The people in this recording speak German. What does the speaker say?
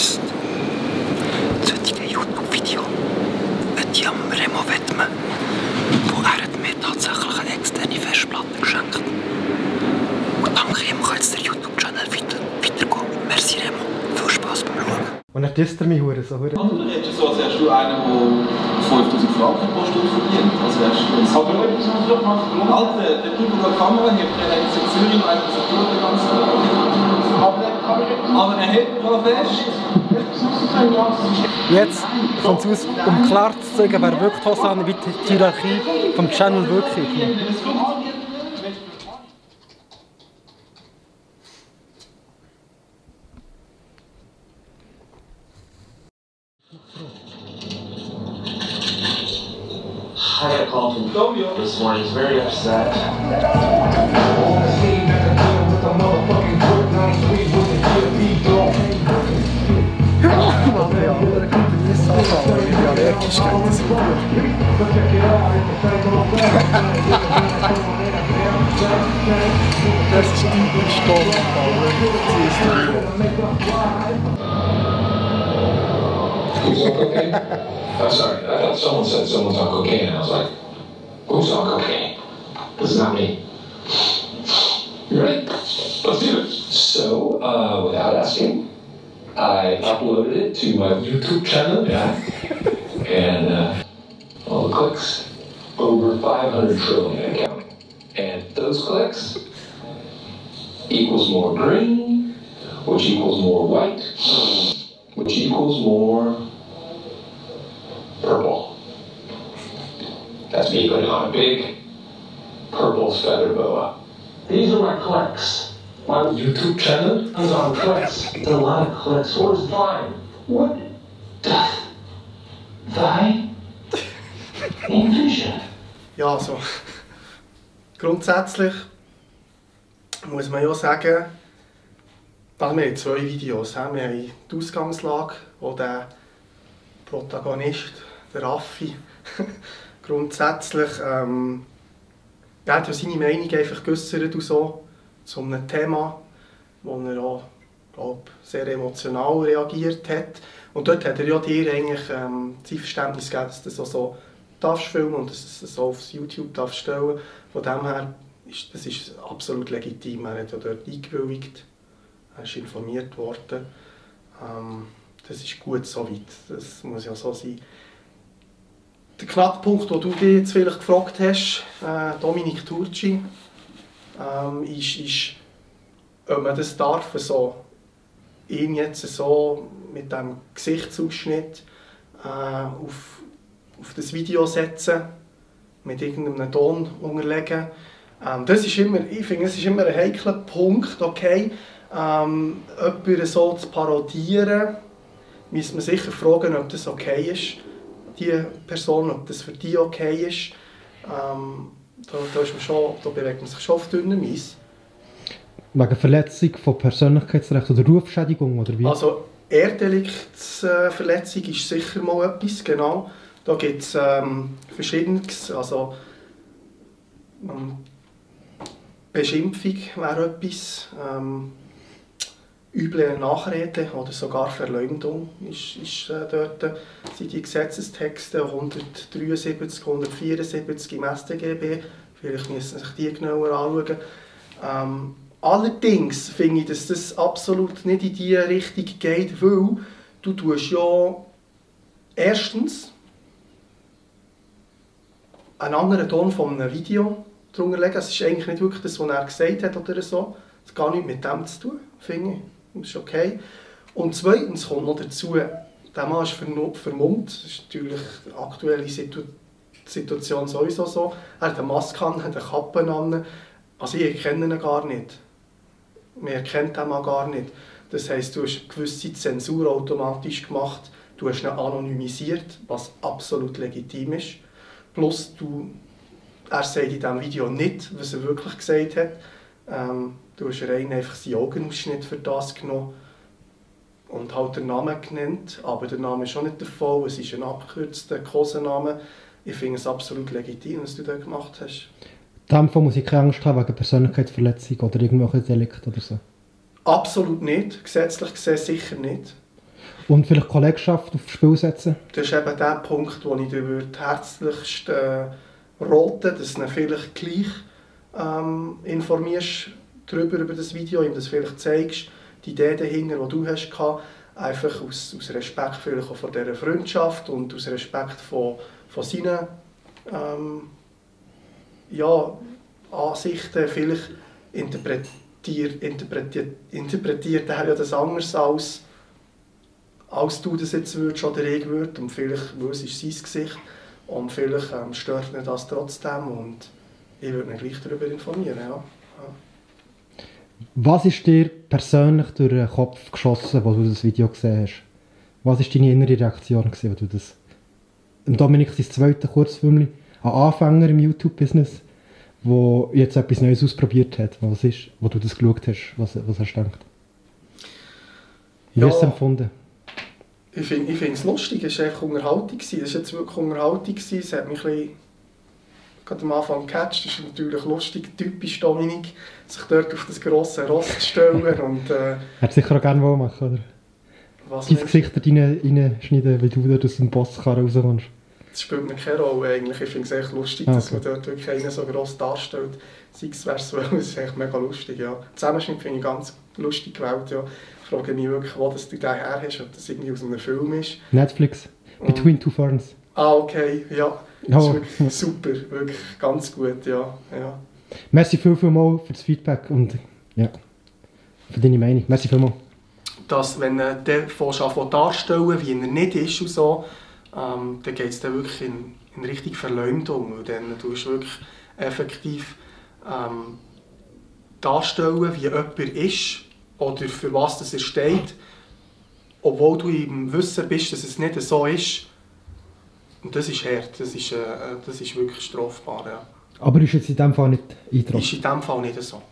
jetzt das heutige YouTube-Video ich am Remo widmen, wo er hat mir tatsächlich eine externe Festplatte geschenkt. Und dank ihm kann jetzt der YouTube-Channel weiter, weitergehen. Merci Remo, viel Spaß beim Schauen. Und dann disst er mich hure so hure. Also, du redest so, als wärst du einer, der 5000 Franken pro Stunde verdient. Als wärst du ein warum? Alter, der Typ, der die Kamera hebt, der hat jetzt in Zürich einen Tastatur den ganzen Tag. Aber er hebt noch fest. Jetzt kommt es aus, um klar zu zeigen, wer wirklich Hosanna, wie die Hierarchie vom Channel wirklich ist. I got a call from this morning. He's very upset. Stunde. Who's? I'm sorry, I thought someone said someone's on cocaine, and I was like, who's on cocaine? This is not me. You ready? Let's do it. So, uh, without asking, I uploaded it to my YouTube channel, yeah, and uh, all the clicks, over 500 trillion and counting. And those clicks equals more green, which equals more white, which equals more purple. That's me putting on a big purple feather boa. These are my clicks. My YouTube channel? These on clicks. It's a lot of clicks. Where's Vine? What thy envision? Ja, also grundsätzlich muss man ja sagen, dass wir zwei Videos haben. Wir haben die Ausgangslage, wo der Protagonist, der Raffi, grundsätzlich ähm, der hat ja seine Meinung einfach geäußert so zu einem Thema, wo er auch glaub, sehr emotional reagiert hat. Und dort hat er ja dir eigentlich ähm, sein Verständnis gegeben, dass du das auch so darfst filmen und dass du so auf YouTube darfst stellen. Von dem her ist das ist absolut legitim. Er hat ja dort eingewilligt, er ist informiert worden. Ähm, das ist gut so weit. Das muss ja so sein. Der Knackpunkt, den du dich jetzt vielleicht gefragt hast, äh, Dominik Turci, ähm, ist, ist, ob man das darf, so ihn jetzt so mit dem Gesichtsausschnitt äh, auf, auf das Video setzen, mit irgendeinem Ton unterlegen. Ähm, das ist immer, ich finde, es ist immer ein heikler Punkt, okay, ähm, jemanden so zu parodieren, müsste man sicher fragen, ob das okay ist, die Person, ob das für die okay ist. Ähm, da, da, ist man schon, da bewegt man sich schon auf dünnem Eis. Wegen Verletzung von Persönlichkeitsrecht oder Rufschädigung oder wie? Also Ehrdeliktsverletzung ist sicher mal etwas, genau. Da gibt es ähm, verschiedenes, also ähm, Beschimpfung wäre etwas, ähm, üble Nachrede oder sogar Verleumdung ist, ist äh, dort, sind die Gesetzestexte 173, 174 im StGB, vielleicht müssen Sie sich die genauer anschauen. Ähm, allerdings finde ich, dass das absolut nicht in diese Richtung geht, weil du tust ja erstens einen anderen Ton von einem Video drunter legen. Es ist eigentlich nicht wirklich das, was er gesagt hat oder so. Das hat gar nichts mit dem zu tun, finde ich. Das ist okay. Und zweitens kommt noch dazu, der Mann ist vermummt. Das ist natürlich die aktuelle Situ Situation sowieso so. Er hat eine Maske an, hat eine Kappe an. Also ich erkenne ihn gar nicht. Man erkennt den Mann gar nicht. Das heisst, du hast gewisse Zensur automatisch gemacht. Du hast ihn anonymisiert, was absolut legitim ist. Plus, du, er sagt in diesem Video nicht, was er wirklich gesagt hat. Ähm, du hast rein einfach seinen Augenausschnitt für das genommen und halt den Namen genannt. Aber der Name ist schon nicht der Fall, es ist ein abgekürzter Kosenname. Ich finde es absolut legitim, was du da gemacht hast. Dem Fall muss ich keine Angst haben wegen Persönlichkeitsverletzung oder irgendwelche Delikte oder so. Absolut nicht. Gesetzlich gesehen sicher nicht. Und vielleicht Kollegschaft aufs Spiel setzen. Das ist eben der Punkt, wo ich dir herzlichst äh, raten dass du vielleicht gleich ähm, informierst darüber, über das Video, ihm das vielleicht zeigst, die Idee dahinter, die du hast gehabt, einfach aus, aus Respekt vielleicht auch vor dieser Freundschaft und aus Respekt von, von seinen ähm, ja, Ansichten, vielleicht interpretiert, interpretiert, interpretiert er ja das anders als als du das jetzt würdest oder ich würde und vielleicht, weil es ist sein Gesicht und vielleicht ähm, stört ihn das trotzdem und ich würde ihn gleich darüber informieren, ja. ja. Was ist dir persönlich durch den Kopf geschossen, als du das Video gesehen hast? Was war deine innere Reaktion, als du das... Dominik sein zweiter Kurzfilm, ein Anfänger im YouTube-Business, der jetzt etwas Neues ausprobiert hat. Was ist, wo du das geschaut hast, was, was hast du gedacht? Wie Ja. hast du es empfunden? Ich finde es lustig, es war einfach Unterhaltung. Es war jetzt wirklich Unterhaltung. Es hat mich ein bisschen, gerade am Anfang gecatcht. Es ist natürlich lustig, typisch Dominik, sich dort auf das grosse Ross zu stellen und äh, Hättest sicher auch gerne wollen machen, oder? was Dein Gesicht da rein, reinschneiden, wie du da aus dem Bosskarren rauskommst. Das spielt mir keine Rolle eigentlich. Ich finde es echt lustig, Ah, dass okay. man dort wirklich einen so gross darstellt. Sei es wer es ist echt mega lustig, ja. Zusammenschnitt finde ich ganz lustig gewählt, ja. Ich frage mich wirklich, wo das du den her hast, ob das irgendwie aus einem Film ist. Netflix, Between Two Ferns. Ah, okay, ja. Das Oh. ist wirklich super, wirklich ganz gut, ja. ja. Merci viel, viel mal für das Feedback und ja, für deine Meinung. Merci viel mal. Dass, wenn äh, an zu darstellen, wie er nicht ist und so, ähm, dann geht es dann wirklich in, in Richtung Verleumdung. Weil dann tust du wirklich effektiv ähm, darstellen, wie jemand ist oder für was das er steht, obwohl du im Wissen bist, dass es nicht so ist. Und das ist hart, das ist, äh, das ist wirklich strafbar. Ja. Aber ist jetzt in dem Fall nicht Ist eingetroffen. in diesem Fall nicht so.